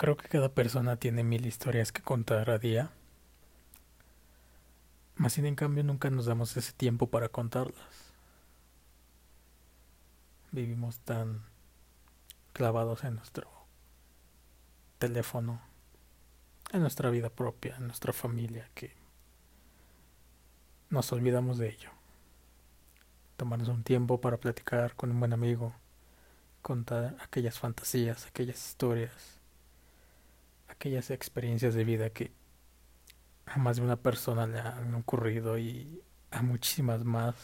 Creo que cada persona tiene mil historias que contar a día. Más sin en cambio nunca nos damos ese tiempo para contarlas. Vivimos tan clavados en nuestro teléfono, en nuestra vida propia, en nuestra familia, que nos olvidamos de ello. Tomarnos un tiempo para platicar con un buen amigo, contar aquellas fantasías, aquellas historias aquellas experiencias de vida que a más de una persona le han ocurrido y a muchísimas más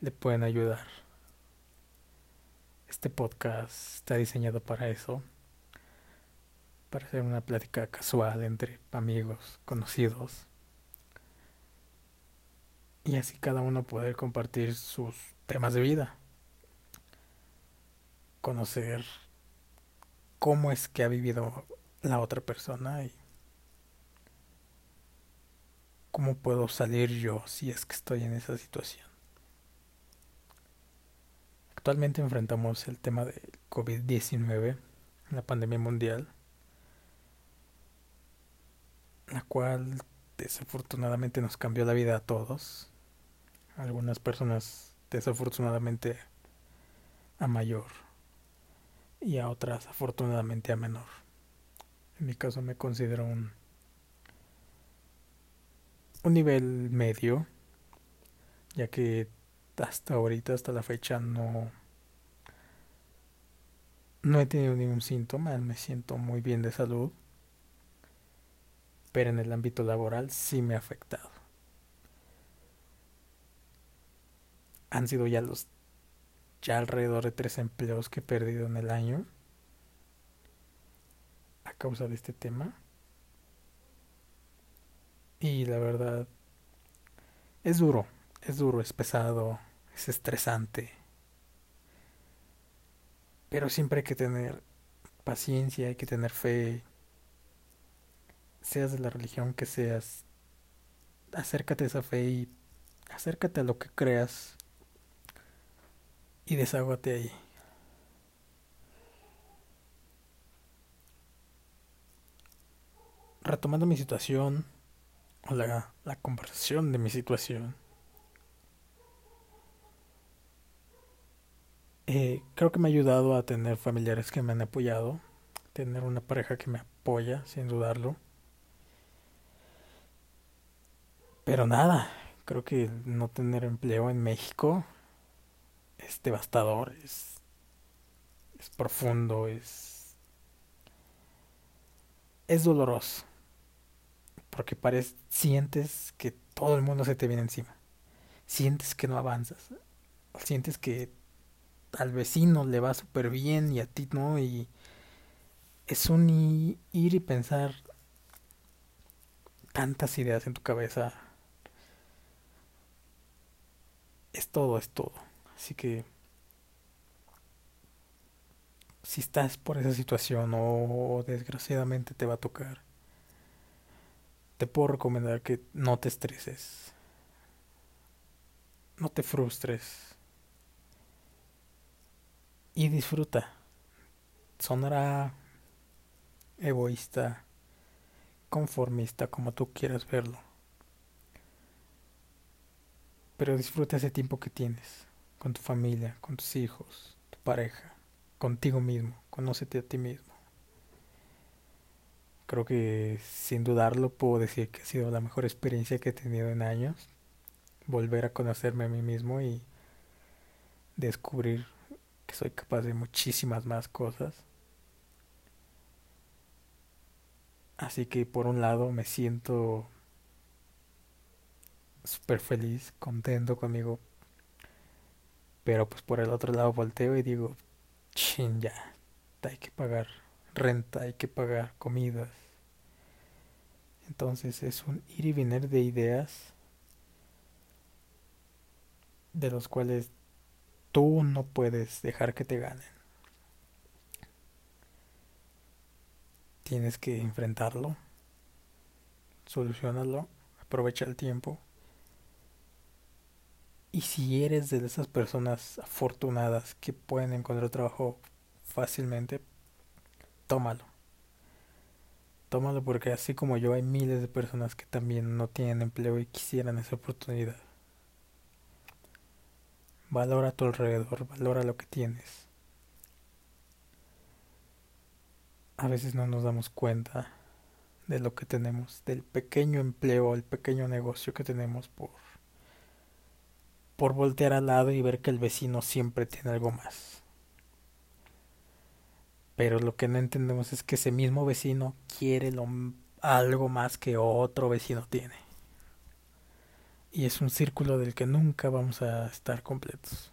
le pueden ayudar. Este podcast está diseñado para eso, para hacer una plática casual entre amigos, conocidos, y así cada uno poder compartir sus temas de vida, conocer cómo es que ha vivido la otra persona y cómo puedo salir yo si es que estoy en esa situación. Actualmente enfrentamos el tema del COVID-19, la pandemia mundial, la cual desafortunadamente nos cambió la vida a todos. Algunas personas desafortunadamente a mayor y a otras afortunadamente a menor. En mi caso me considero un, un nivel medio, ya que hasta ahorita, hasta la fecha, no, no he tenido ningún síntoma, me siento muy bien de salud, pero en el ámbito laboral sí me ha afectado. Han sido ya los ya alrededor de tres empleos que he perdido en el año causa de este tema. Y la verdad, es duro, es duro, es pesado, es estresante. Pero siempre hay que tener paciencia, hay que tener fe. Seas de la religión que seas, acércate a esa fe y acércate a lo que creas y desahógate ahí. Retomando mi situación, o la, la conversación de mi situación, eh, creo que me ha ayudado a tener familiares que me han apoyado, tener una pareja que me apoya, sin dudarlo. Pero nada, creo que no tener empleo en México es devastador, es, es profundo, es, es doloroso porque parece, sientes que todo el mundo se te viene encima. Sientes que no avanzas. Sientes que al vecino le va súper bien y a ti no. Y es un ir y pensar tantas ideas en tu cabeza. Es todo, es todo. Así que si estás por esa situación o desgraciadamente te va a tocar, te puedo recomendar que no te estreses. No te frustres. Y disfruta. Sonará egoísta, conformista, como tú quieras verlo. Pero disfruta ese tiempo que tienes con tu familia, con tus hijos, tu pareja, contigo mismo. Conócete a ti mismo. Creo que sin dudarlo puedo decir que ha sido la mejor experiencia que he tenido en años. Volver a conocerme a mí mismo y descubrir que soy capaz de muchísimas más cosas. Así que por un lado me siento súper feliz, contento conmigo. Pero pues por el otro lado volteo y digo, chin ya, hay que pagar renta, hay que pagar comidas. Entonces es un ir y venir de ideas de los cuales tú no puedes dejar que te ganen. Tienes que enfrentarlo, solucionarlo, aprovecha el tiempo. Y si eres de esas personas afortunadas que pueden encontrar trabajo fácilmente, tómalo. Tómalo porque así como yo hay miles de personas que también no tienen empleo y quisieran esa oportunidad. Valora a tu alrededor, valora lo que tienes. A veces no nos damos cuenta de lo que tenemos, del pequeño empleo, el pequeño negocio que tenemos por por voltear al lado y ver que el vecino siempre tiene algo más. Pero lo que no entendemos es que ese mismo vecino quiere lo, algo más que otro vecino tiene. Y es un círculo del que nunca vamos a estar completos.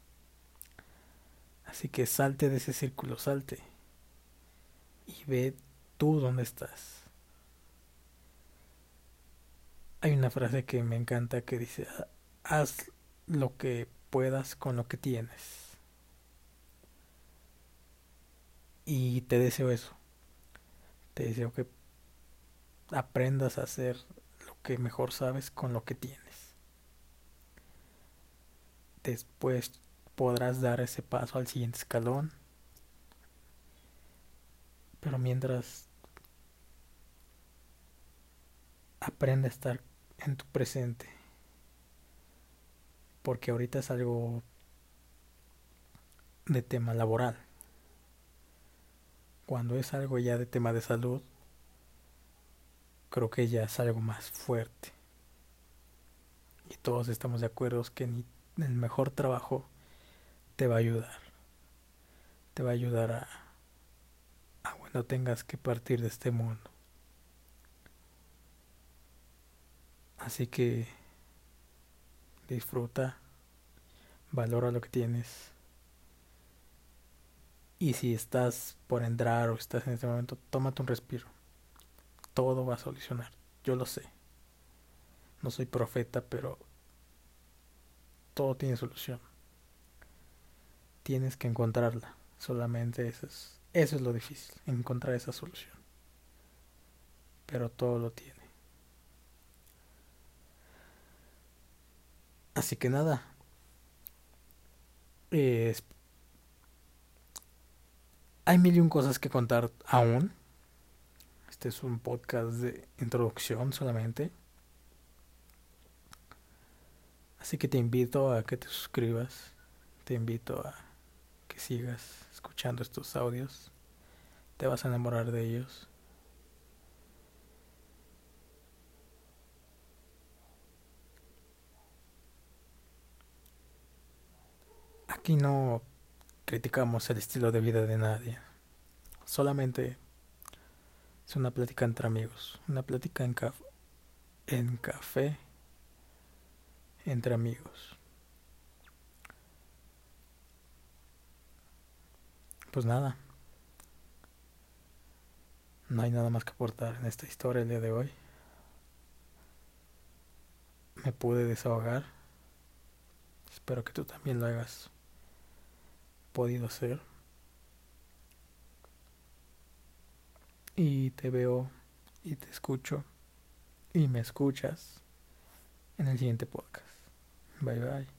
Así que salte de ese círculo, salte. Y ve tú dónde estás. Hay una frase que me encanta que dice, haz lo que puedas con lo que tienes. Y te deseo eso. Te deseo que aprendas a hacer lo que mejor sabes con lo que tienes. Después podrás dar ese paso al siguiente escalón. Pero mientras aprende a estar en tu presente porque ahorita es algo de tema laboral. Cuando es algo ya de tema de salud, creo que ya es algo más fuerte. Y todos estamos de acuerdo que ni el mejor trabajo te va a ayudar. Te va a ayudar a, a cuando tengas que partir de este mundo. Así que disfruta, valora lo que tienes. Y si estás por entrar o estás en este momento, tómate un respiro. Todo va a solucionar. Yo lo sé. No soy profeta, pero todo tiene solución. Tienes que encontrarla. Solamente eso es, eso es lo difícil, encontrar esa solución. Pero todo lo tiene. Así que nada. Hay mil y un cosas que contar aún. Este es un podcast de introducción solamente. Así que te invito a que te suscribas. Te invito a que sigas escuchando estos audios. Te vas a enamorar de ellos. Aquí no criticamos el estilo de vida de nadie. Solamente es una plática entre amigos. Una plática en, en café entre amigos. Pues nada. No hay nada más que aportar en esta historia el día de hoy. Me pude desahogar. Espero que tú también lo hagas podido hacer. Y te veo y te escucho y me escuchas en el siguiente podcast. Bye bye.